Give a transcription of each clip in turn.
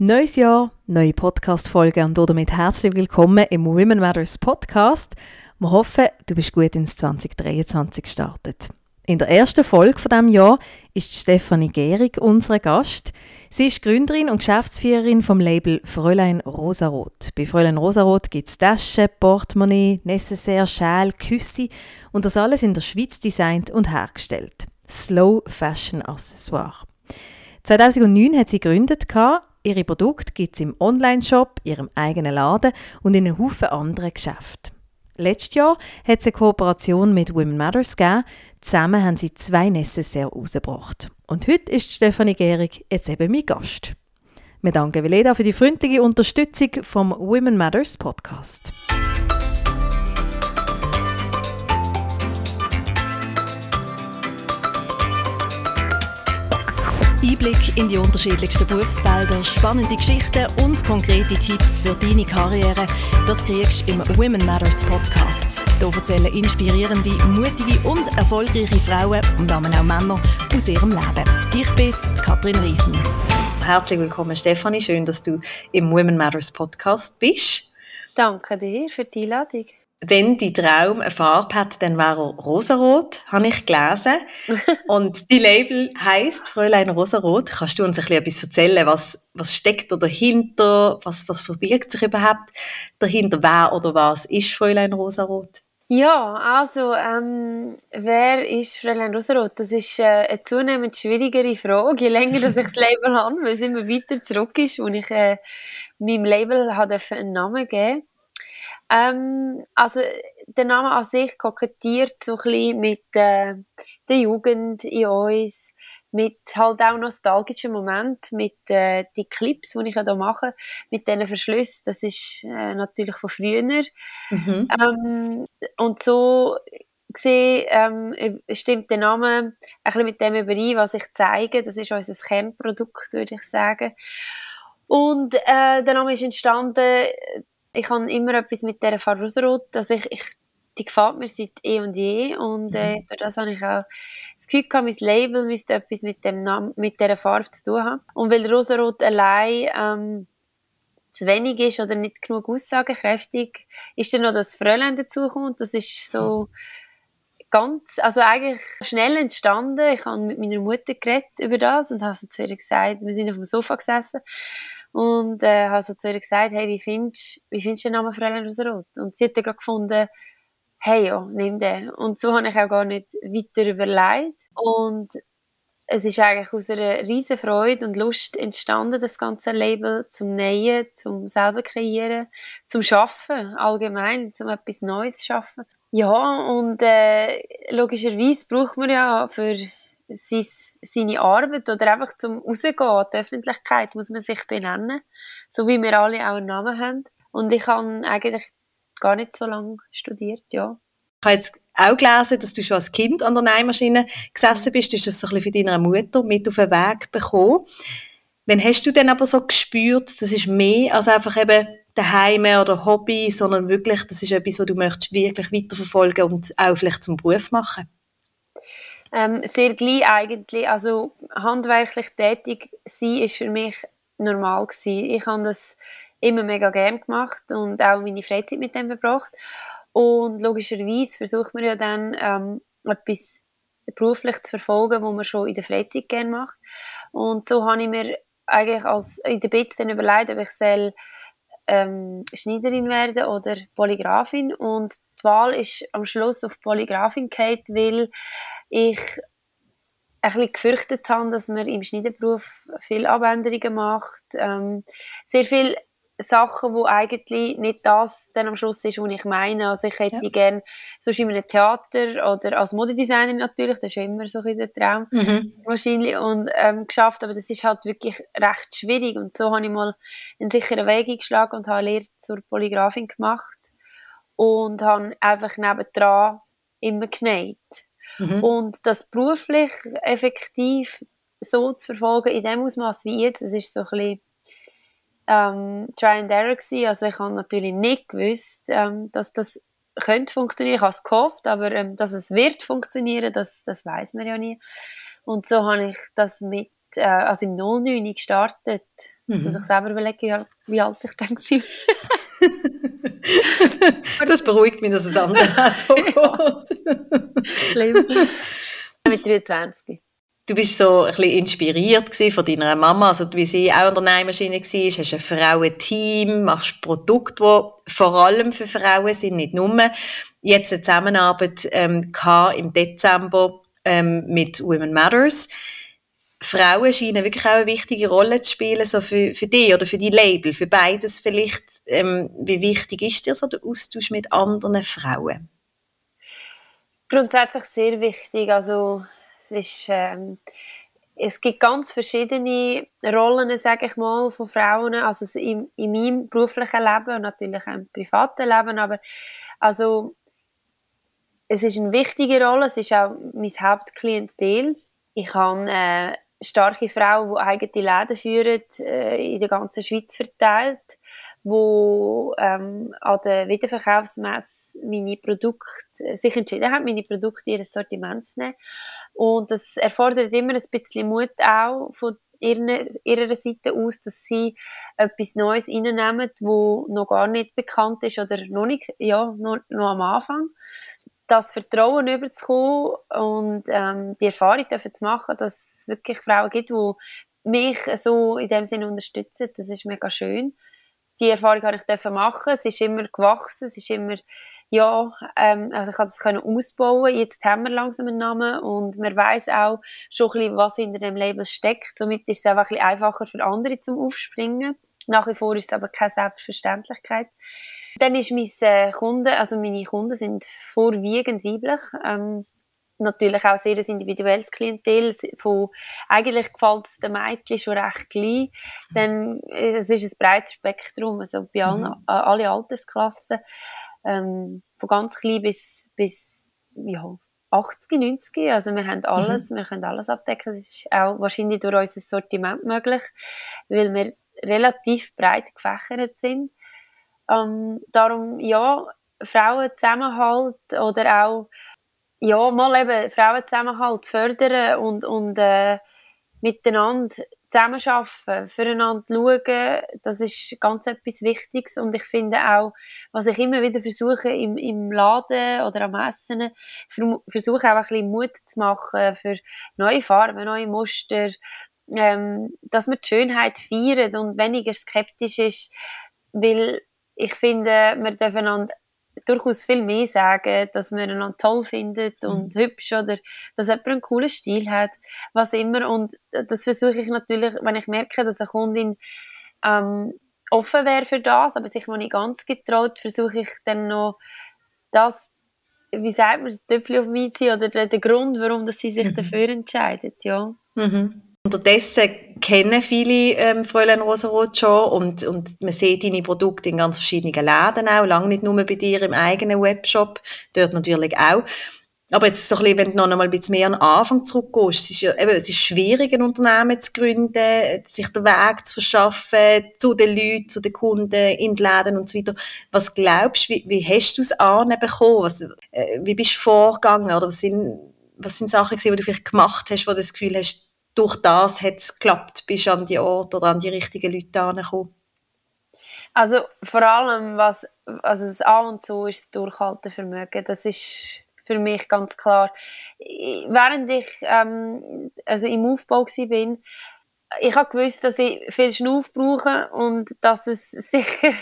Neues Jahr, neue Podcast-Folge und damit herzlich willkommen im Women Matters Podcast. Wir hoffen, du bist gut ins 2023 gestartet. In der ersten Folge von diesem Jahr ist Stefanie Gehrig unser Gast. Sie ist Gründerin und Geschäftsführerin vom Label Fräulein Rosarot. Bei Fräulein Rosarot gibt es Taschen, Portemonnaie, Necessaire, Schal, Küsse und das alles in der Schweiz designt und hergestellt. Slow Fashion Accessoire. 2009 hat sie gegründet Ihre Produkte gibt es im Online-Shop, ihrem eigenen Laden und in einem Haufen anderen Geschäften. Letztes Jahr hat es eine Kooperation mit Women Matters gegeben. Zusammen haben sie zwei Necessaire rausgebracht. Und heute ist Stefanie Gehrig jetzt eben mein Gast. Wir danken Veleda für die freundliche Unterstützung vom Women Matters Podcast. Einblick in die unterschiedlichsten Berufsfelder, spannende Geschichten und konkrete Tipps für deine Karriere, das kriegst du im Women Matters Podcast. Hier erzählen inspirierende, mutige und erfolgreiche Frauen und damit auch Männer aus ihrem Leben. Ich bin Katrin Riesen. Herzlich willkommen, Stefanie. Schön, dass du im Women Matters Podcast bist. Danke dir für die Einladung wenn die Traum eine Farbe hat, dann wäre er rosarot, habe ich gelesen. Und die Label heißt Fräulein Rosarot. Kannst du uns ein bisschen etwas erzählen? Was, was steckt da dahinter? Was, was verbirgt sich überhaupt dahinter? Wer oder was ist Fräulein Rosarot? Ja, also, ähm, wer ist Fräulein Rosarot? Das ist äh, eine zunehmend schwierigere Frage, je länger dass ich das Label habe, weil es immer weiter zurück ist, wo ich äh, meinem Label einen Namen geben ähm, also der Name an sich kokettiert so ein bisschen mit äh, der Jugend in uns, mit halt auch nostalgischen Momenten, mit äh, die Clips, die ich ja da mache, mit diesen Verschlüssen, das ist äh, natürlich von früher. Mhm. Ähm, und so gesehen ähm, stimmt der Name ein bisschen mit dem überein, was ich zeige. Das ist unser Kernprodukt, würde ich sagen. Und äh, der Name ist entstanden ich habe immer etwas mit dieser Farbe Rosarot, also ich, ich, die gefällt mir seit eh und je und äh, mhm. durch das habe ich auch das Gefühl gehabt, mein Label müsste etwas mit, dem Namen, mit dieser Farbe zu tun haben. Und weil Rosarot allein ähm, zu wenig ist oder nicht genug aussagekräftig, ist dann noch das Fräulein dazugekommen das ist so ganz, also eigentlich schnell entstanden. Ich habe mit meiner Mutter geredet über das und habe so zu ihr gesagt, wir sind auf dem Sofa gesessen und äh, habe so zu ihr gesagt, hey, wie findest, wie findest du den Namen Fräulein Rosenrot? Und sie hat dann gefunden, hey, ja, nimm den. Und so habe ich auch gar nicht weiter überlegt. Und es ist eigentlich aus einer riesen Freude und Lust entstanden, das ganze Label zum Nähen, zum selber kreieren, zum Schaffen allgemein, zum etwas Neues schaffen. Ja, und äh, logischerweise braucht man ja für sein, seine Arbeit oder einfach zum Rausgehen, die Öffentlichkeit muss man sich benennen, so wie wir alle auch einen Namen haben. Und ich habe eigentlich gar nicht so lange studiert, ja. Ich habe jetzt auch gelesen, dass du schon als Kind an der Nähmaschine gesessen bist. Du hast das so ein bisschen von deiner Mutter mit auf den Weg bekommen. Wann hast du denn aber so gespürt, das ist mehr als einfach eben daheim oder Hobby, sondern wirklich, das ist etwas, was du möchtest wirklich weiterverfolgen und auch vielleicht zum Beruf machen? Ähm, sehr gleich eigentlich. Also handwerklich tätig sein ist für mich normal gewesen. Ich habe das immer mega gern gemacht und auch meine Freizeit mit dem verbracht. Und logischerweise versucht man ja dann ähm, etwas beruflich zu verfolgen, was man schon in der Freizeit gerne macht. Und so habe ich mir eigentlich als in der BITS dann überlegt, ob ich soll, ähm, Schneiderin werden oder Polygrafin. Und die Wahl ist am Schluss auf Polygrafin gehalten, weil ich ein bisschen gefürchtet habe, dass man im Schneiderberuf viele Abänderungen macht, ähm, sehr viel Sachen, wo eigentlich nicht das dann am Schluss ist, was ich meine. Also ich hätte ja. gerne sonst in einem Theater oder als Modedesigner natürlich, das ist ja immer so ein der Traum mhm. wahrscheinlich und ähm, geschafft, aber das ist halt wirklich recht schwierig und so habe ich mal einen sicheren Weg eingeschlagen und habe eine Lehre zur Polygrafin gemacht und habe einfach nebendran immer genäht. Mhm. Und das beruflich effektiv so zu verfolgen, in dem Ausmaß wie jetzt, das ist so ein bisschen ähm, Try and Error gewesen. Also ich habe natürlich nicht gewusst, ähm, dass das könnte funktionieren. Ich habe es gehofft, aber ähm, dass es wird funktionieren, das, das weiß man ja nie. Und so habe ich das mit, äh, also im 09 gestartet Mhm. So sich selber überlegen, wie alt ich denke. das beruhigt mich, dass es anderen auch so geht. Schlimm. Mit 23. Du bist so ein bisschen inspiriert von deiner Mama, also wie sie auch Unternehmerin war, hast ein Frauenteam, machst Produkte, die vor allem für Frauen sind, nicht nur. Jetzt eine Zusammenarbeit ähm, im Dezember ähm, mit Women Matters. Frauen scheinen wirklich auch eine wichtige Rolle zu spielen, so für, für dich oder für die Label, für beides vielleicht. Ähm, wie wichtig ist dir so der Austausch mit anderen Frauen? Grundsätzlich sehr wichtig. Also es ist, ähm, es gibt ganz verschiedene Rollen, sage ich mal, von Frauen. Also in, in meinem beruflichen Leben und natürlich auch im privaten Leben. Aber also es ist eine wichtige Rolle. Es ist auch mein Hauptklientel. Ich habe äh, starke Frauen, die eigene Läden führen, äh, in der ganzen Schweiz verteilt, wo ähm, an der Wiederverkaufsmesse meine Produkte, sich entschieden haben, meine Produkte in ihr Sortiment zu nehmen. Und das erfordert immer ein bisschen Mut auch von ihrer, ihrer Seite aus, dass sie etwas Neues reinnehmen, wo noch gar nicht bekannt ist oder noch nicht, ja, noch, noch am Anfang das Vertrauen überzukommen und ähm, die Erfahrung dafür zu machen, dass es wirklich Frauen gibt, die mich so in dem Sinne unterstützen, das ist mega schön. Die Erfahrung habe ich machen. Es ist immer gewachsen, es ist immer, ja, ähm, also ich konnte können ausbauen. Jetzt haben wir langsam einen Namen und man weiß auch schon ein bisschen, was hinter dem Label steckt. Somit ist es einfach ein bisschen einfacher für andere zum Aufspringen. Nach wie vor ist es aber keine Selbstverständlichkeit. Dann ist mein äh, Kunden, also meine Kunden sind vorwiegend weiblich. Ähm, natürlich auch sehr ein individuelles Klientel. Von, eigentlich gefällt es den Mädchen schon recht klein. Dann, äh, es ist ein breites Spektrum, also bei allen, mhm. alle Altersklassen. Ähm, von ganz klein bis, bis, ja, 80, 90. Also wir haben alles, mhm. wir können alles abdecken. Das ist auch wahrscheinlich durch unser Sortiment möglich, weil wir relativ breit gefächert sind. Ähm, darum, ja, Frauenzusammenhalt oder auch, ja, mal eben Frauenzusammenhalt fördern und, und äh, miteinander zusammenarbeiten, füreinander schauen, das ist ganz etwas Wichtiges. Und ich finde auch, was ich immer wieder versuche im, im Laden oder am Essen, ich versuche auch ein bisschen Mut zu machen für neue Farben, neue Muster, ähm, dass man die Schönheit feiert und weniger skeptisch ist, weil ich finde, wir dürfen einander durchaus viel mehr sagen, dass man einander toll findet und mhm. hübsch oder dass jemand einen coolen Stil hat, was immer. Und das versuche ich natürlich, wenn ich merke, dass eine Kundin ähm, offen wäre für das, aber sich noch nicht ganz getraut, versuche ich dann noch das, wie sagt man, das Töpfchen auf mich zu ziehen oder den, den Grund, warum dass sie sich mhm. dafür entscheidet, ja. Mhm. Unterdessen kennen viele ähm, Fräulein Rosaroth schon und, und man sieht deine Produkte in ganz verschiedenen Läden auch, lange nicht nur bei dir im eigenen Webshop, dort natürlich auch. Aber jetzt so ein bisschen, wenn du noch einmal ein bisschen mehr an den Anfang zurückgehst, es ist ja eben, es ist schwierig, ein Unternehmen zu gründen, sich den Weg zu verschaffen, zu den Leuten, zu den Kunden, in den Läden und so weiter. Was glaubst du, wie, wie hast du es anbekommen? Was, äh, wie bist du vorgegangen? Oder was sind, was sind Sachen gewesen, die du vielleicht gemacht hast, wo du das Gefühl hast, durch das hat es geklappt, bist an die Ort oder an die richtigen Leute angekommen? Also vor allem, was also das A und so ist das Durchhaltevermögen. Das ist für mich ganz klar. Während ich ähm, also im Aufbau war, ich habe gewusst, dass ich viel Schnuff brauche und dass es sicher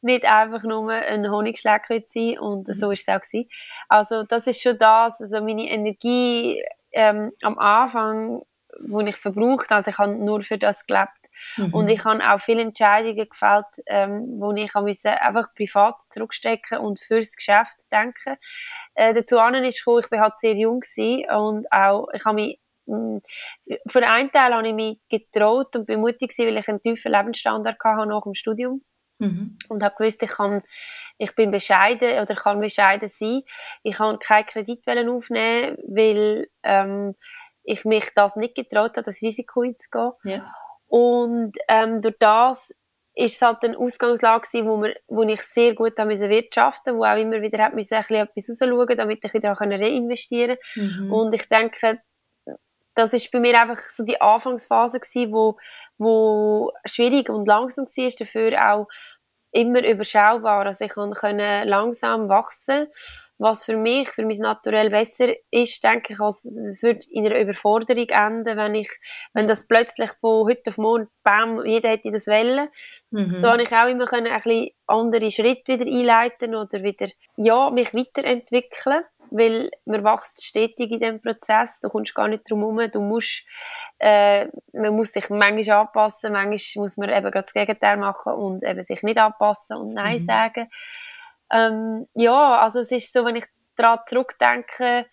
nicht einfach nur ein Honigschlag sein könnte und so ist es auch gewesen. Also das ist schon das, also meine Energie ähm, am Anfang wo ich verbraucht also ich habe nur für das gelebt mhm. und ich habe auch viele Entscheidungen gefällt ähm, wo ich musste einfach privat zurückstecken und fürs Geschäft denken äh, dazu an ist gekommen, ich bin halt sehr jung und auch ich habe mich mm, für einen Teil habe ich mich getraut und bin mutig weil ich einen tiefen Lebensstandard hatte nach dem Studium Mhm. Und habe gewusst, ich, kann, ich bin bescheiden oder kann bescheiden sein. Ich kann keinen Kredit aufnehmen, weil ähm, ich mich das nicht getraut habe, das Risiko einzugehen. Ja. Und ähm, durch das ist es halt eine Ausgangslage gewesen, wo, wir, wo ich sehr gut haben wirtschaften wo auch immer wieder hat müssen, ein bisschen etwas rausschauen damit ich wieder reinvestieren konnte. Mhm. Und ich denke, das ist bei mir einfach so die Anfangsphase gewesen, wo, wo schwierig und langsam war, dafür auch immer überschaubar. Also ich konnte langsam wachsen was für mich, für mein Naturell besser ist, denke ich, als es wird in einer Überforderung enden, wenn ich, wenn das plötzlich von heute auf morgen, bam, jeder hätte das Welle. Mhm. So habe ich auch immer können, ein bisschen andere Schritte wieder einleiten oder wieder, ja, mich weiterentwickeln, weil man wächst stetig in diesem Prozess, du kommst gar nicht drum herum, du musst, äh, man muss sich manchmal anpassen, manchmal muss man eben gerade das Gegenteil machen und eben sich nicht anpassen und Nein mhm. sagen. Ähm, ja, also es ist so, wenn ich daran zurückdenke,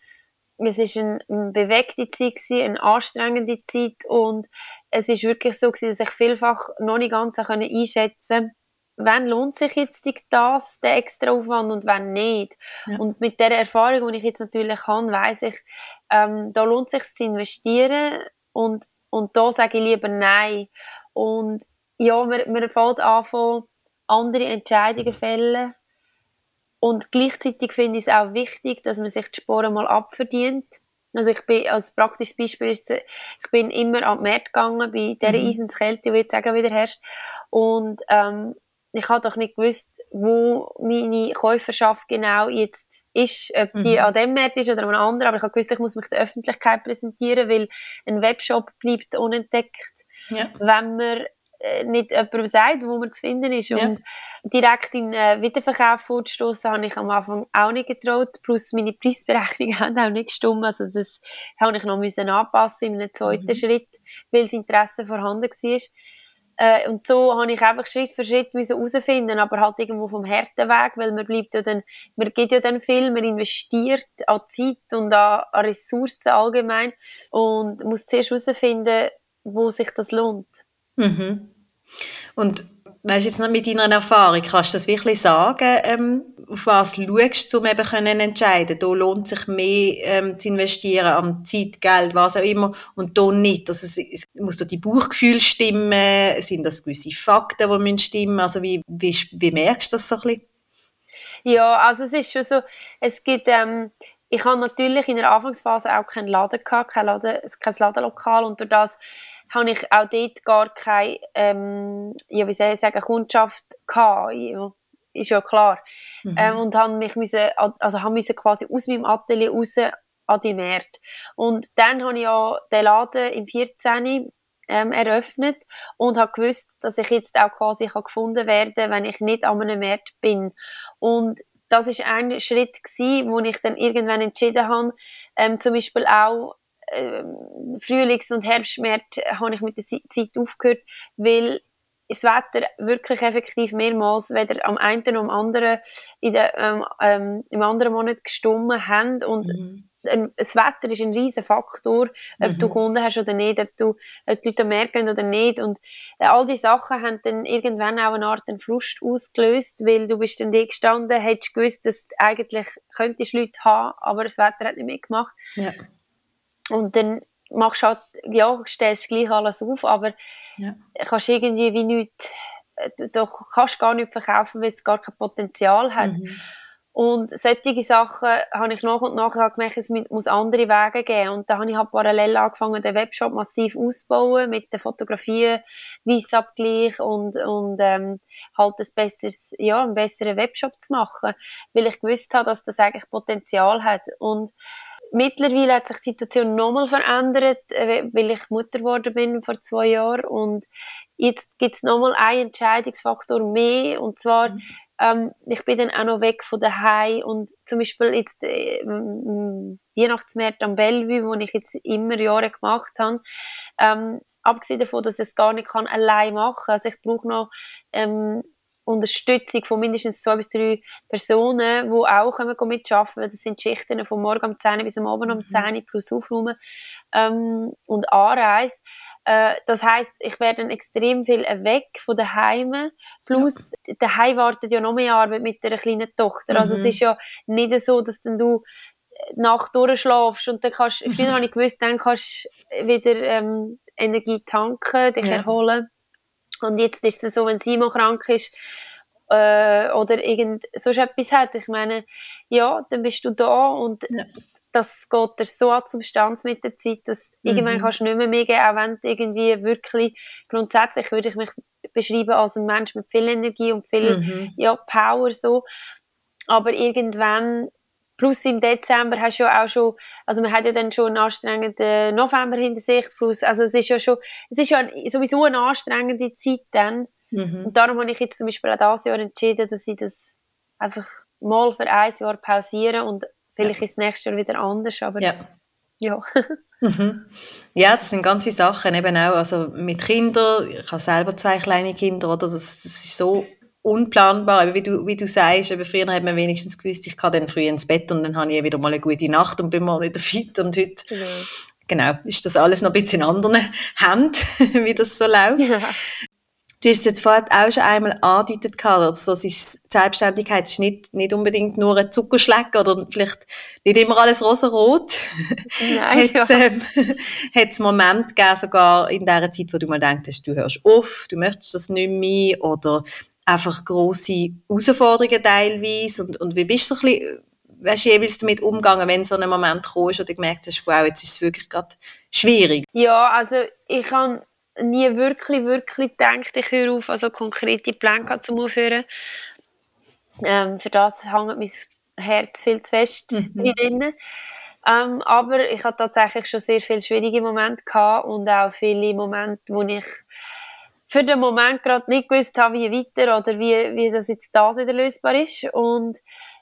es war eine, eine bewegte Zeit gewesen, eine anstrengende Zeit und es ist wirklich so gewesen, dass ich vielfach noch nicht ganz einschätzen konnte, wann lohnt sich jetzt das, der extra Aufwand und wann nicht. Ja. Und mit der Erfahrung, die ich jetzt natürlich habe, weiß ich, ähm, da lohnt es sich zu investieren und, und da sage ich lieber Nein. Und ja, man, man fängt an andere Entscheidungen fällen und gleichzeitig finde ich es auch wichtig, dass man sich die Sporen mal abverdient. Also ich bin, als praktisches Beispiel ist, ich bin immer am März gegangen, bei dieser mhm. Eisenskälte, die jetzt auch wieder herrscht. Und ähm, ich habe doch nicht gewusst, wo meine Käuferschaft genau jetzt ist, ob die mhm. an dem Markt ist oder an einem anderen, aber ich habe gewusst, ich muss mich der Öffentlichkeit präsentieren, weil ein Webshop bleibt unentdeckt, ja. wenn man nicht jemandem sagt, wo man zu finden ist. Ja. Und direkt in äh, Wiederverkauf vorzustoßen, habe ich am Anfang auch nicht getraut. Plus meine Preisberechnungen haben auch nicht gestimmt. Also das habe ich noch müssen anpassen in einem zweiten mhm. Schritt, weil das Interesse vorhanden war. Äh, und so habe ich einfach Schritt für Schritt herausfinden, aber halt irgendwo vom harten Weg, weil man bleibt ja dann, man geht ja dann viel, man investiert an Zeit und an, an Ressourcen allgemein und muss zuerst herausfinden, wo sich das lohnt. Mhm. Und weißt jetzt noch mit deiner Erfahrung, kannst du das wirklich sagen, ähm, auf was du schaust, um eben können entscheiden Da lohnt sich mehr ähm, zu investieren an Zeit, Geld, was auch immer, und da nicht. Also es, es muss da die Bauchgefühl stimmen, sind das gewisse Fakten, die müssen stimmen Also wie, wie, wie merkst du das so ein bisschen? Ja, also es ist schon so, es gibt... Ähm, ich habe natürlich in der Anfangsphase auch keinen Laden gehabt, kein, Laden, kein Ladenlokal und durch das habe ich auch dort gar keine, ähm, ja, wie soll ich sagen, Kundschaft gehabt. Ja, ist ja klar. Mhm. Ähm, und habe mich müssen, also habe müssen quasi aus meinem Atelier raus an die Märkte. Und dann habe ich ja den Laden im 14 ähm, eröffnet und habe gewusst, dass ich jetzt auch quasi kann gefunden werde, wenn ich nicht an einem Markt bin. Und das ist ein Schritt gewesen, wo ich dann irgendwann entschieden habe, ähm, zum Beispiel auch ähm, Frühlings- und Herbstmärkte habe ich mit der Zeit aufgehört, weil das Wetter wirklich effektiv mehrmals weder am einen noch am anderen in der, ähm, ähm, im anderen Monat gestummen haben und mhm. das Wetter ist ein riesen Faktor, ob mhm. du Kunden hast oder nicht, ob, du, ob die Leute merken oder nicht und äh, all diese Sachen haben dann irgendwann auch eine Art Frust ausgelöst, weil du bist dann da gestanden, hättest gewusst, dass du eigentlich könntest Leute haben, aber das Wetter hat nicht mitgemacht. Ja. Und dann machst du halt, ja, stellst gleich alles auf, aber ja. kannst irgendwie wie nichts, äh, du kannst gar nicht verkaufen, weil es gar kein Potenzial hat. Mhm. Und solche Sachen habe ich nach und nach gemerkt, es muss andere Wege geben. Und da habe ich halt parallel angefangen, den Webshop massiv auszubauen, mit den Fotografien, Weissabgleich und, und ähm, halt ein besseres, ja, einen besseren Webshop zu machen, weil ich gewusst habe, dass das eigentlich Potenzial hat. Und mittlerweile hat sich die Situation nochmal verändert, äh, weil ich Mutter geworden bin vor zwei Jahren. Und jetzt gibt es nochmal einen Entscheidungsfaktor mehr. Und zwar mhm. ähm, ich bin dann auch noch weg von daheim. Und zum Beispiel jetzt äh, Weihnachtsmärkte am Bellevue, wo ich jetzt immer Jahre gemacht habe, ähm, abgesehen davon, dass ich es gar nicht kann allein machen, also ich brauche noch ähm, Unterstützung von mindestens zwei bis drei Personen, die auch kommen mitarbeiten Das sind Schichten von morgen um 10 bis am Abend um 10 mhm. plus Aufräumen ähm, und Anreise. Äh, das heißt, ich werde extrem viel weg von den Heimen. Plus, ja. daheim wartet ja noch mehr Arbeit mit der kleinen Tochter. Mhm. Also es mhm. ist ja nicht so, dass dann du Nacht durchschlafst und dann kannst, früher habe ich gewusst, dann kannst du wieder ähm, Energie tanken, dich ja. erholen. Und jetzt ist es so, wenn Simon krank ist äh, oder irgend so etwas hat, ich meine, ja, dann bist du da und ja. das geht dir so an Substanz mit der Zeit, dass mhm. irgendwann kannst du nicht mehr mehr geben, auch wenn du irgendwie wirklich, grundsätzlich würde ich mich beschreiben als ein Mensch mit viel Energie und viel mhm. ja, Power so, aber irgendwann Plus im Dezember hast du ja auch schon, also man hat ja dann schon einen anstrengenden November hinter sich, plus, also es ist ja schon, es ist ja sowieso eine anstrengende Zeit dann. Mhm. Und darum habe ich jetzt zum Beispiel auch dieses Jahr entschieden, dass ich das einfach mal für ein Jahr pausiere und vielleicht ja. ist das nächste Jahr wieder anders, aber ja. ja. mhm. Ja, das sind ganz viele Sachen, eben auch also mit Kindern, ich habe selber zwei kleine Kinder, oder? Das, das ist so unplanbar, aber wie du, wie du sagst, aber früher hat man wenigstens gewusst, ich kann dann früh ins Bett und dann habe ich wieder mal eine gute Nacht und bin mal wieder fit und heute genau. genau ist das alles noch ein bisschen in anderen Händen, wie das so läuft. Ja. Du hast es jetzt vorhin auch schon einmal angedeutet, also es ist, Selbstständigkeit ist nicht, nicht unbedingt nur ein Zuckerschleck oder vielleicht nicht immer alles rosarot. Nein, hat es ähm, Momente gegeben, sogar in der Zeit, wo du mal denkst, du hörst auf, du möchtest das nicht mehr oder einfach grosse Herausforderungen teilweise und, und wie bist du so ein bisschen, weißt, jeweils damit umgegangen, wenn so ein Moment kam du gemerkt hast, wow, jetzt ist es wirklich gerade schwierig? Ja, also ich habe nie wirklich, wirklich gedacht, ich höre auf, also konkrete Pläne zu Aufhören. Ähm, für das hängt mein Herz viel zu fest mhm. drin. Ähm, aber ich hatte tatsächlich schon sehr viele schwierige Momente gehabt und auch viele Momente, wo ich für den Moment gerade nicht gewusst habe, wie weiter oder wie, wie das jetzt das wieder lösbar ist. Und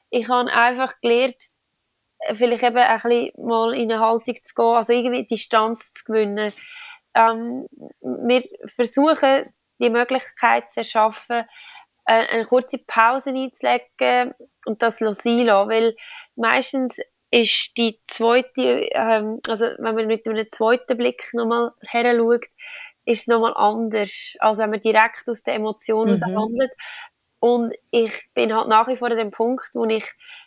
ich habe einfach gelernt, vielleicht eben ein bisschen mal in eine Haltung zu gehen, also irgendwie Distanz zu gewinnen. Ähm, wir versuchen, die Möglichkeit zu erschaffen, eine, eine kurze Pause einzulegen und das sein lassen, weil meistens ist die zweite, ähm, also wenn man mit einem zweiten Blick nochmal her schaut, ist es nochmal anders, als wenn man direkt aus der Emotion mhm. handelt. Und ich bin halt nach wie vor an dem Punkt, wo ich,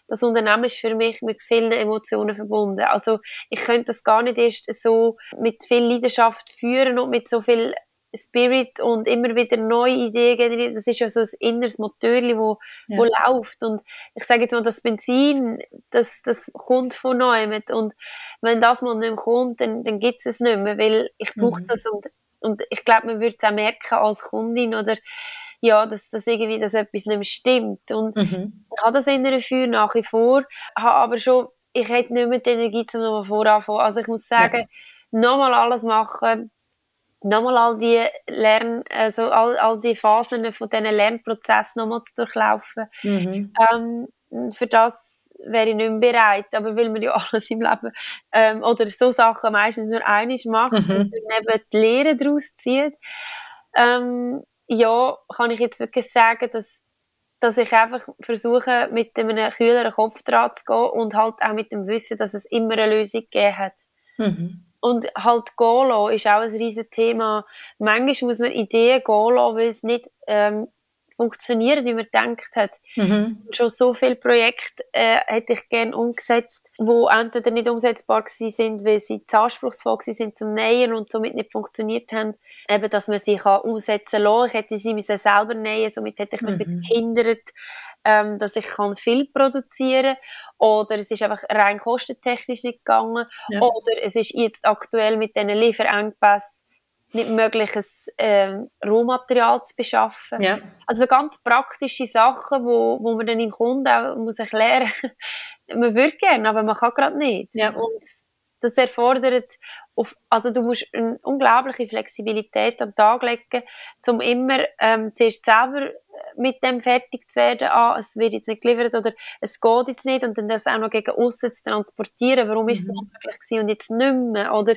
das Unternehmen ist für mich mit vielen Emotionen verbunden. Also ich könnte das gar nicht erst so mit viel Leidenschaft führen und mit so viel Spirit und immer wieder neue Ideen generieren. Das ist ja so ein inneres Motor, wo, ja. wo läuft. Und ich sage jetzt mal, das Benzin, das, das kommt von neuem. Und wenn das mal nicht mehr kommt, dann, dann gibt es es nicht mehr, weil ich brauche mhm. das und und ich glaube, man würde es auch merken als Kundin oder ja, dass, dass irgendwie dass etwas nicht mehr stimmt. Und mhm. ich habe das innere Feuer nach wie vor, habe aber schon, ich hätte nicht mehr die Energie, um nochmal voranzufangen. Also ich muss sagen, ja. nochmal alles machen, nochmal all die Lern, also all, all die Phasen von diesen Lernprozessen nochmal zu durchlaufen. Mhm. Ähm, für das wäre ich nicht mehr bereit, aber weil man ja alles im Leben ähm, oder so Sachen meistens nur einiges macht mhm. und dann eben die Lehre daraus zieht, ähm, ja, kann ich jetzt wirklich sagen, dass, dass ich einfach versuche, mit einem kühleren Kopf dran zu gehen und halt auch mit dem Wissen, dass es immer eine Lösung gegeben hat. Mhm. Und halt gehen lassen ist auch ein riesiges Thema. Manchmal muss man Ideen gehen lassen, weil es nicht ähm, funktionieren, wie man gedacht hat. Mhm. Schon so viele Projekte äh, hätte ich gerne umgesetzt, wo entweder nicht umsetzbar sind, weil sie zu anspruchsvoll sind zum Nähen und somit nicht funktioniert haben. Eben, dass man sie kann umsetzen kann. Ich hätte sie müssen selber nähen, somit hätte ich mich mhm. behindert, ähm, dass ich kann viel produzieren kann. Oder es ist einfach rein kostentechnisch nicht gegangen. Ja. Oder es ist jetzt aktuell mit diesen Lieferengpässen nicht möglich, ein ähm, Rohmaterial zu beschaffen. Ja. Also ganz praktische Sachen, wo, wo man dann im Kunden auch muss erklären man würde gerne, aber man kann gerade nicht. Ja. Und das erfordert, auf, also du musst eine unglaubliche Flexibilität an den Tag legen, um immer ähm, zuerst selber mit dem fertig zu werden, ah, es wird jetzt nicht geliefert oder es geht jetzt nicht und dann das auch noch gegen außen zu transportieren, warum ist es mhm. möglich gewesen und jetzt nicht mehr, oder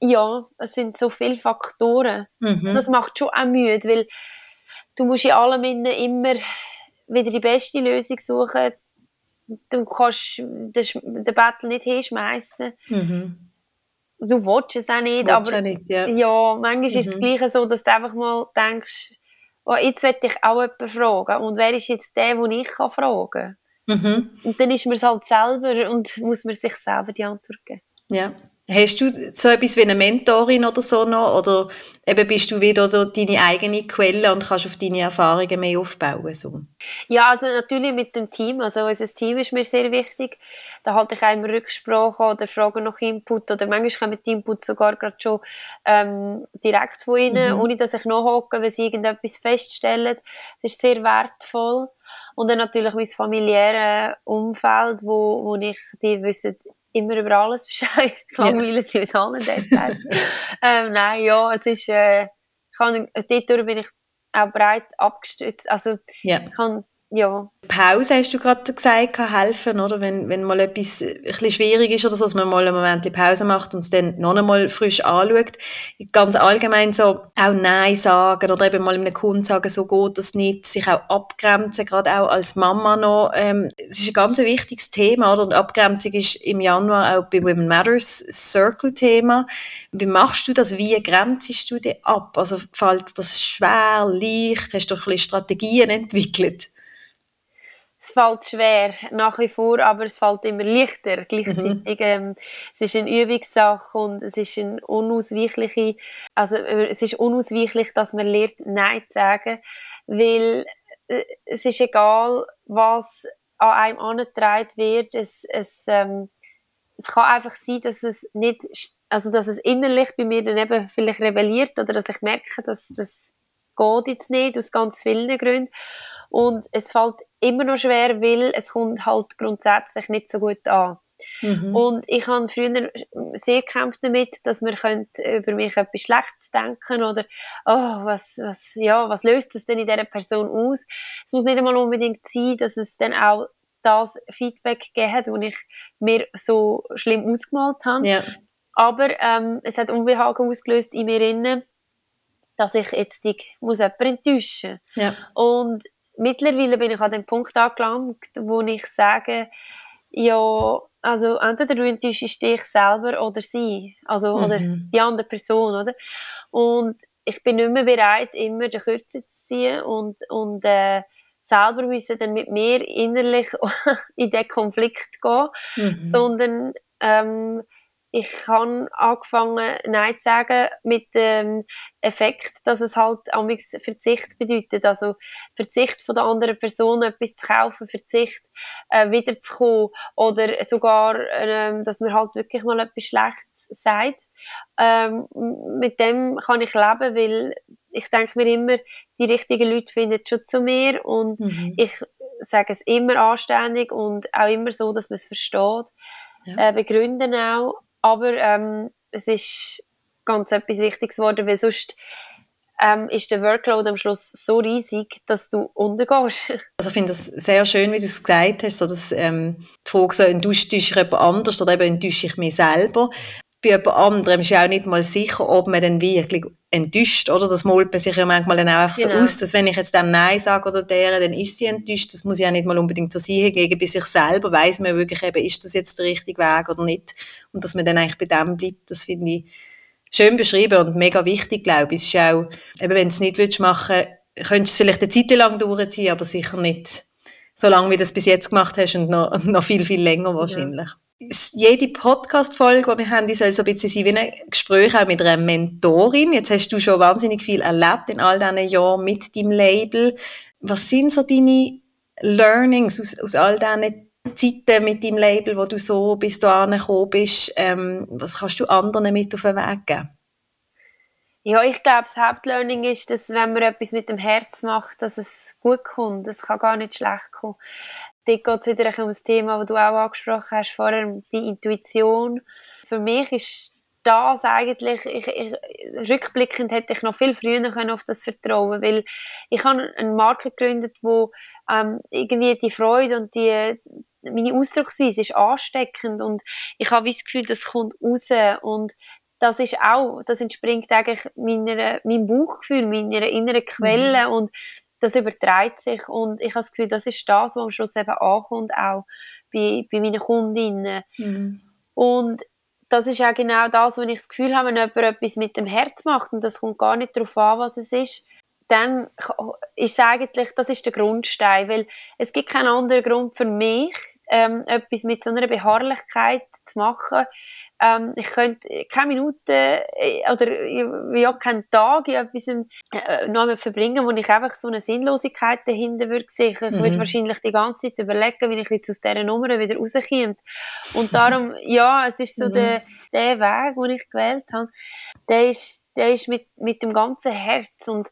ja, es sind so viele Faktoren. Mhm. Das macht schon auch müde, weil du musst in allem immer wieder die beste Lösung suchen. Du kannst den, den Battle nicht hinschmeißen. Mhm. Du willst es auch nicht, willst aber nicht, ja. ja. manchmal mhm. ist es mhm. gleich so, dass du einfach mal denkst, oh, jetzt will ich auch jemanden fragen. Und wer ist jetzt der, den ich kann fragen kann? Mhm. Und dann ist man es halt selber und muss man sich selber die Antwort geben. Ja. Hast du so etwas wie eine Mentorin oder so noch? Oder eben bist du wieder deine eigene Quelle und kannst auf deine Erfahrungen mehr aufbauen? So? Ja, also natürlich mit dem Team. Also unser Team ist mir sehr wichtig. Da halte ich auch immer Rücksprache oder frage nach Input. Oder manchmal kommen die Inputs sogar gerade schon ähm, direkt von ihnen, mhm. ohne dass ich nachhocke, wenn sie irgendetwas feststellen. Das ist sehr wertvoll. Und dann natürlich mein familiäres Umfeld, wo, wo ich, die wissen immer über alles Bescheid. Ich langweile sie mit allen Details. ähm, nein, ja, es ist, äh, kann, dort bin ich auch breit abgestützt. Also, ja. ich kann ja. Pause hast du gerade gesagt, kann helfen, oder? Wenn, wenn mal etwas ein bisschen schwierig ist oder so, dass man mal einen Moment Pause macht und es dann noch einmal frisch anschaut. Ganz allgemein so auch Nein sagen oder eben mal einem Kunden sagen, so geht das nicht, sich auch abgrenzen, gerade auch als Mama noch. Ähm, das ist ein ganz wichtiges Thema, oder? Und Abgrenzung ist im Januar auch bei Women Matters Circle-Thema. Wie machst du das? Wie grenzest du dich ab? Also fällt das schwer, leicht? Hast du ein bisschen Strategien entwickelt? Es fällt schwer nach wie vor, aber es fällt immer leichter gleichzeitig. Mhm. Ähm, es ist eine Übungssache und es ist eine unausweichliche, also äh, es ist unausweichlich, dass man lernt, Nein zu sagen, weil äh, es ist egal, was an einem angetragen wird, es, es, ähm, es kann einfach sein, dass es nicht, also dass es innerlich bei mir dann eben vielleicht rebelliert oder dass ich merke, dass das geht jetzt nicht, aus ganz vielen Gründen. Und es fällt immer noch schwer, weil es kommt halt grundsätzlich nicht so gut an. Mhm. Und ich habe früher sehr gekämpft damit, dass man über mich etwas Schlechtes denken oder oh, was, was, ja, was löst das denn in dieser Person aus? Es muss nicht einmal unbedingt sein, dass es dann auch das Feedback gegeben hat, das ich mir so schlimm ausgemalt habe. Ja. Aber ähm, es hat Unbehagen ausgelöst in mir innen, dass ich jetzt die, muss jemanden enttäuschen. Ja. Und mittlerweile bin ich an dem Punkt angelangt, wo ich sage, ja, also entweder du enttäuschst dich selber oder sie, also mhm. oder die andere Person, oder? Und ich bin nicht mehr bereit, immer die Kürze zu ziehen und, und äh, selber müssen dann mit mir innerlich in den Konflikt gehen, mhm. sondern ähm, ich habe angefangen, Nein zu sagen, mit dem Effekt, dass es halt amigs Verzicht bedeutet. Also Verzicht von der anderen Person, etwas zu kaufen, Verzicht äh, wiederzukommen oder sogar, ähm, dass man halt wirklich mal etwas Schlechtes sagt. Ähm, mit dem kann ich leben, weil ich denke mir immer, die richtigen Leute finden schon zu mir und mhm. ich sage es immer anständig und auch immer so, dass man es versteht. Ja. Äh, begründen auch aber ähm, es ist ganz etwas Wichtiges geworden, weil sonst ähm, ist der Workload am Schluss so riesig, dass du untergehst. Also ich finde das sehr schön, wie du es gesagt hast, so dass ähm, die Frage so, enttäuscht ich jemand anders oder eben enttäusche ich mich selber. Bei jemand anderem ist ja auch nicht mal sicher, ob man dann wirklich enttäuscht, oder? Das malt man sich ja manchmal dann auch einfach genau. so aus, dass wenn ich jetzt dann Nein sage oder der, dann ist sie enttäuscht. Das muss ja nicht mal unbedingt so sein. Hingegen bei sich selber weiß man wirklich eben, ist das jetzt der richtige Weg oder nicht. Und dass man dann eigentlich bei dem bleibt, das finde ich schön beschrieben und mega wichtig, glaube ich. Es ist auch, eben wenn du es nicht willst machen könntest du es vielleicht eine Zeit lang durchziehen, aber sicher nicht so lange, wie du es bis jetzt gemacht hast und noch, noch viel, viel länger wahrscheinlich. Ja jede Podcast-Folge, die wir haben, die soll so ein bisschen sein wie ein Gespräch auch mit einer Mentorin. Jetzt hast du schon wahnsinnig viel erlebt in all diesen Jahren mit deinem Label. Was sind so deine Learnings aus, aus all diesen Zeiten mit deinem Label, wo du so bis du angekommen bist? Ähm, was kannst du anderen mit auf den Weg geben? Ja, ich glaube, das Hauptlearning ist, dass wenn man etwas mit dem Herz macht, dass es gut kommt. Es kann gar nicht schlecht kommen dort geht es wieder um das Thema, das du auch angesprochen hast, vorher, die Intuition. Für mich ist das eigentlich, ich, ich, rückblickend hätte ich noch viel früher können auf das vertrauen weil ich habe eine Marke gegründet, wo ähm, irgendwie die Freude und die meine Ausdrucksweise ist ansteckend und ich habe das Gefühl, das kommt raus und das ist auch, das entspringt eigentlich meiner, meinem Bauchgefühl, meiner inneren Quelle mhm. und das überträgt sich und ich habe das Gefühl, das ist das, was am Schluss eben ankommt, auch bei, bei meinen Kundinnen. Mhm. Und das ist ja genau das, wo ich das Gefühl habe, wenn jemand etwas mit dem Herz macht und das kommt gar nicht darauf an, was es ist, dann ist es eigentlich, das ist der Grundstein, weil es gibt keinen anderen Grund für mich, ähm, etwas mit so einer Beharrlichkeit zu machen, ähm, ich könnte keine Minute äh, oder ja, keinen Tag in etwas äh, noch verbringen, wo ich einfach so eine Sinnlosigkeit dahinter würde sehen. Ich mhm. würde wahrscheinlich die ganze Zeit überlegen, wie ich jetzt aus dieser Nummer wieder rauskomme. Und darum, ja, es ist so mhm. der, der Weg, den ich gewählt habe, der ist, der ist mit, mit dem ganzen Herz und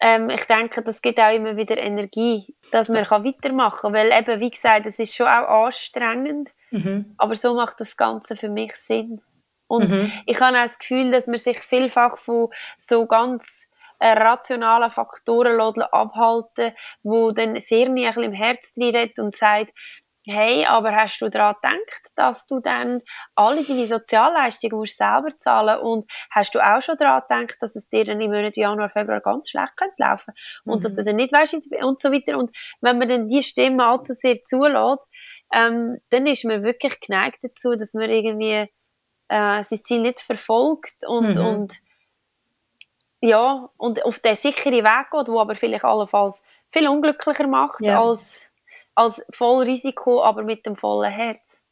ähm, ich denke, das gibt auch immer wieder Energie, dass man kann weitermachen kann. Weil eben, wie gesagt, es ist schon auch anstrengend, mhm. aber so macht das Ganze für mich Sinn. Und mhm. ich habe auch das Gefühl, dass man sich vielfach von so ganz äh, rationalen Faktoren abhalten wo dann sehr nie im Herz drin und sagt, hey, aber hast du daran gedacht, dass du dann alle deine Sozialleistungen musst selber zahlen und hast du auch schon daran gedacht, dass es dir dann im Monat Januar, Februar ganz schlecht könnte laufen und mhm. dass du dann nicht weißt und so weiter und wenn man dann die Stimme allzu sehr zulässt, ähm, dann ist man wirklich geneigt dazu, dass man irgendwie äh, sein Ziel nicht verfolgt und, mhm. und ja, und auf den sicheren Weg geht, wo aber vielleicht allenfalls viel unglücklicher macht ja. als als voll Risiko, aber mit dem vollen Herz.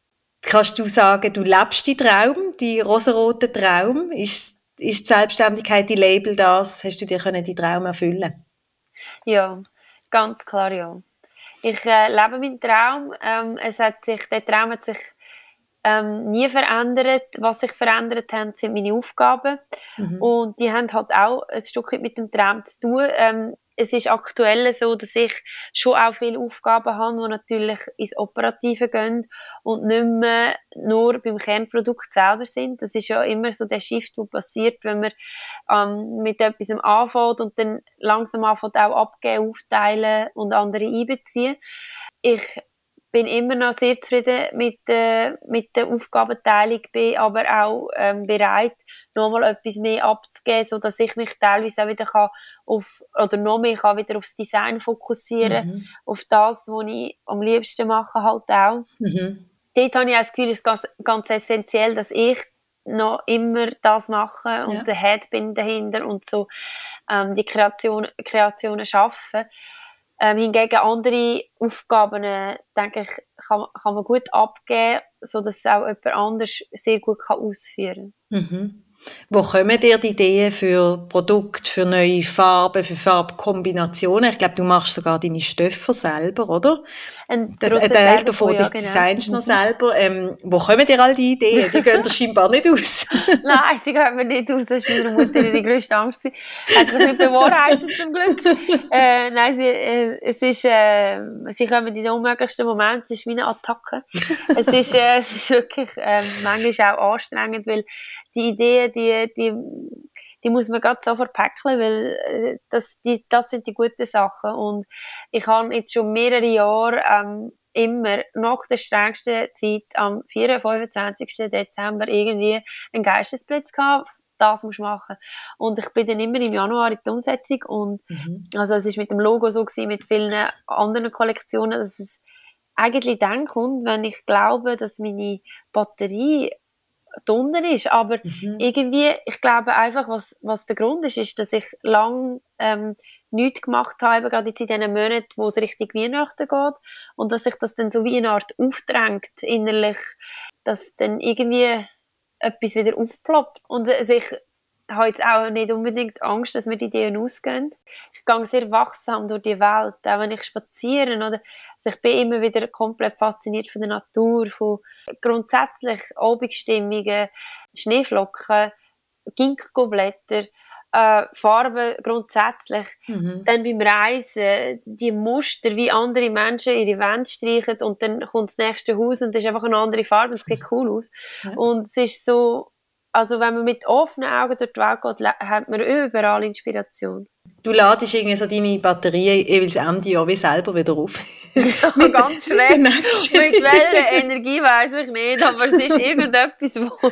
Kannst du sagen, du lebst die Traum, die rosarote Traum? Ist, ist die Selbstständigkeit, die Label das? Hast du dir können die Traum erfüllen? Ja, ganz klar ja. Ich äh, lebe meinen Traum. Ähm, es hat sich, der Traum hat sich ähm, nie verändert. Was sich verändert hat, sind meine Aufgaben. Mhm. Und die haben halt auch ein Stück mit dem Traum zu tun. Ähm, es ist aktuell so, dass ich schon auch viele Aufgaben habe, die natürlich ins Operative gehen und nicht mehr nur beim Kernprodukt selber sind. Das ist ja immer so der Shift, der passiert, wenn man ähm, mit etwas anfängt und dann langsam anfängt auch abgeben, aufteilen und andere einbeziehen. Ich bin immer noch sehr zufrieden mit, äh, mit der Aufgabenteilung, bin aber auch ähm, bereit, nochmal etwas mehr abzugeben, so dass ich mich teilweise auch wieder kann auf, oder noch mehr kann wieder aufs Design fokussieren, mhm. auf das, was ich am liebsten mache halt auch. Mhm. Dort habe ich auch das Gefühl, es ist ganz, ganz essentiell, dass ich noch immer das mache und ja. der Head bin dahinter und so ähm, die Kreation, Kreationen schaffen. Ähm, hingegen andere Aufgaben, äh, denke ich, kann, kann man gut abgeben, sodass es auch jemand anders sehr gut kann ausführen kann. Mhm. Wo kommen dir die Ideen für Produkte, für neue Farben, für Farbkombinationen? Ich glaube, du machst sogar deine Stoffe selber, oder? Ein, ein Teil davon, ja, das genau. designst noch mhm. selber. Ähm, wo kommen dir all die Ideen? Die gehen dir scheinbar nicht aus. Nein, sie gehen mir nicht aus. Das war meiner Mutter die größte Angst. Hat sich nicht bewahrheitet, zum Glück. Äh, nein, sie, äh, es ist, äh, sie kommen in den unmöglichsten Momenten. Es ist wie eine Attacke. es, ist, äh, es ist wirklich äh, manchmal auch anstrengend, weil die Ideen, die, die, die muss man gerade so verpacken, weil äh, das, die, das sind die guten Sachen. Und ich habe jetzt schon mehrere Jahre ähm, immer nach der strengsten Zeit am 4. 25. Dezember irgendwie einen Geistesblitz gehabt, das musst machen. Und ich bin dann immer im Januar in die Umsetzung und mhm. also es ist mit dem Logo so gewesen, mit vielen anderen Kollektionen, dass es eigentlich dann kommt, wenn ich glaube, dass meine Batterie drunter ist. Aber mhm. irgendwie, ich glaube einfach, was, was der Grund ist, ist, dass ich lang ähm, nichts gemacht habe, gerade jetzt in diesen Monaten, wo es richtig Weihnachten geht. Und dass sich das dann so wie eine Art aufdrängt innerlich, dass dann irgendwie etwas wieder aufploppt. Und sich habe jetzt auch nicht unbedingt Angst, dass mir die Ideen ausgehen. Ich gehe sehr wachsam durch die Welt, auch wenn ich spaziere. Oder, also ich bin immer wieder komplett fasziniert von der Natur, von grundsätzlich Abendstimmungen, Schneeflocken, Ginkgoblätter, äh, Farben grundsätzlich. Mhm. Dann beim Reisen, die Muster, wie andere Menschen ihre Wände streichen und dann kommt das nächste Haus und das ist einfach eine andere Farbe und es sieht cool aus. Ja. Und es ist so also wenn man mit offenen Augen durch die Welt geht, hat man überall Inspiration. Du ladest irgendwie so deine Batterien jeweils Ende Jahr wie selber wieder auf. ja, ganz schräg. Mit welcher Energie weiß ich nicht, aber es ist irgendetwas, wo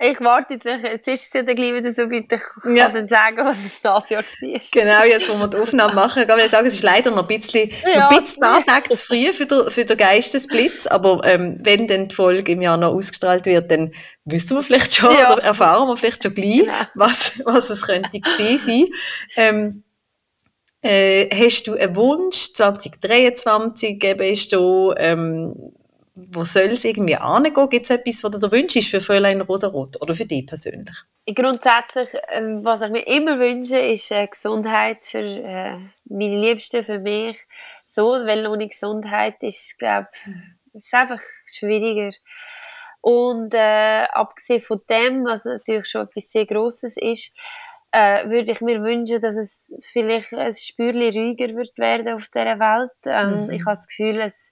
ich warte jetzt, jetzt ist es ja dann gleich wieder so weit, ich kann ja. dann sagen, was es das Jahr war. Genau, jetzt wo wir die Aufnahme machen, kann ich sagen, es ist leider noch ein bisschen, ja. ein bisschen Tag zu früh für den, für den Geistesblitz, aber ähm, wenn dann die Folge im Jahr noch ausgestrahlt wird, dann wissen wir vielleicht schon ja. oder erfahren wir vielleicht schon gleich, genau. was, was es könnte gewesen sein. Ähm, äh, hast du einen Wunsch 2023 eben ist da, ähm, wo soll es irgendwie angehen? Gibt es etwas, was du dir wünschst für Fräulein Rosarot oder für dich persönlich? Grundsätzlich, ähm, was ich mir immer wünsche, ist äh, Gesundheit für äh, meine Liebsten, für mich. So, weil ohne Gesundheit ist, glaube ist einfach schwieriger. Und äh, abgesehen von dem, was natürlich schon etwas sehr Grosses ist, äh, würde ich mir wünschen, dass es vielleicht ein Spürchen ruhiger wird werden auf dieser Welt. Ähm, mhm. Ich habe das Gefühl, es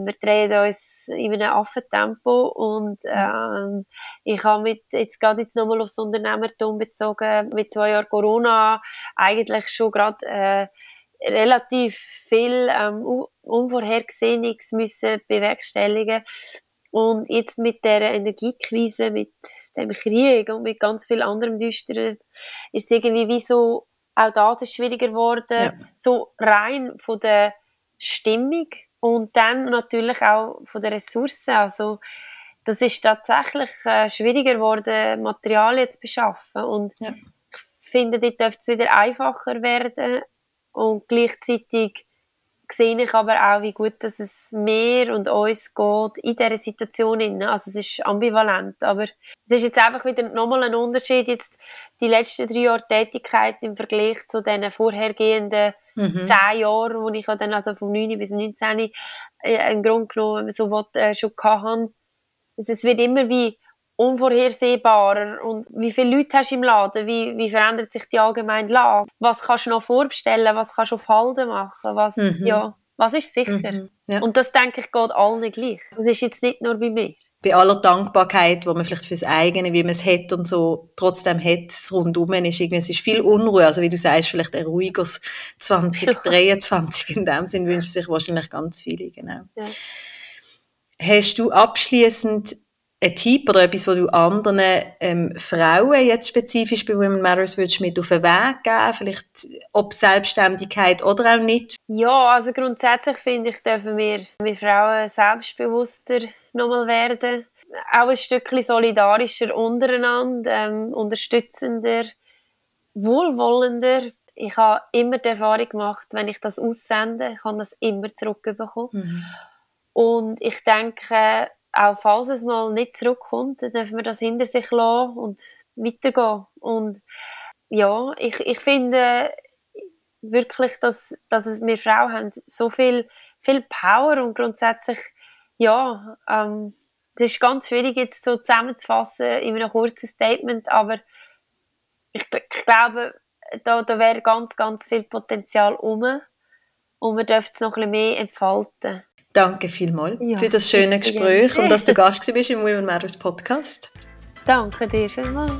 wir drehen uns in einem Affentempo und ähm, ich habe mit, jetzt gerade jetzt nochmal aufs Unternehmertum bezogen, mit zwei Jahren Corona eigentlich schon gerade äh, relativ viel ähm, Unvorhergesehenes müssen bewerkstelligen und jetzt mit der Energiekrise, mit dem Krieg und mit ganz viel anderem Düsteren ist es irgendwie wie so, auch das ist schwieriger geworden, ja. so rein von der Stimmung und dann natürlich auch von den Ressourcen. Also, das ist tatsächlich äh, schwieriger geworden, Materialien zu beschaffen. Und ja. ich finde, dort dürfte es wieder einfacher werden. Und gleichzeitig sehe ich aber auch, wie gut dass es mir und uns geht in dieser Situation. Also es ist ambivalent, aber es ist jetzt einfach wieder nochmal ein Unterschied, jetzt die letzten drei Jahre Tätigkeit im Vergleich zu den vorhergehenden mhm. zehn Jahren, wo ich dann also vom 9 bis 19 äh, im Grunde genommen so was, äh, schon hatte. Also es wird immer wie unvorhersehbarer und wie viele Leute hast du im Laden, wie, wie verändert sich die allgemeine Lage, was kannst du noch vorbestellen, was kannst du auf Halden machen, was, mhm. ja, was ist sicher. Mhm. Ja. Und das denke ich geht allen gleich. Das ist jetzt nicht nur bei mir. Bei aller Dankbarkeit, wo man vielleicht fürs eigene, wie man es hat und so trotzdem hat, es rundum ist irgendwie, es ist viel Unruhe, also wie du sagst, vielleicht ein ruhiges 2023 in dem Sinn wünschen sich wahrscheinlich ganz viele, genau. Ja. Hast du abschließend ein Tipp oder etwas, was du anderen ähm, Frauen jetzt spezifisch bei Women Matters würdest mit auf den Weg geben? Vielleicht ob Selbstständigkeit oder auch nicht? Ja, also grundsätzlich finde ich, dürfen wir, wir Frauen selbstbewusster nochmal werden. Auch ein Stückchen solidarischer untereinander, ähm, unterstützender, wohlwollender. Ich habe immer die Erfahrung gemacht, wenn ich das aussende, ich habe das immer zurückbekommen. Mhm. Und ich denke, auch falls es mal nicht zurückkommt, dürfen wir das hinter sich lassen und weitergehen. Und ja, ich, ich finde wirklich, dass, dass es wir Frauen haben so viel, viel Power und grundsätzlich, ja, ähm, das ist ganz schwierig jetzt so zusammenzufassen in einem kurzen Statement, aber ich, ich glaube, da, da wäre ganz, ganz viel Potenzial um und wir dürfen es noch ein bisschen mehr entfalten. Danke vielmals ja, für das schöne Gespräch und dass du Gast bist im Women Matters Podcast. Danke dir vielmals.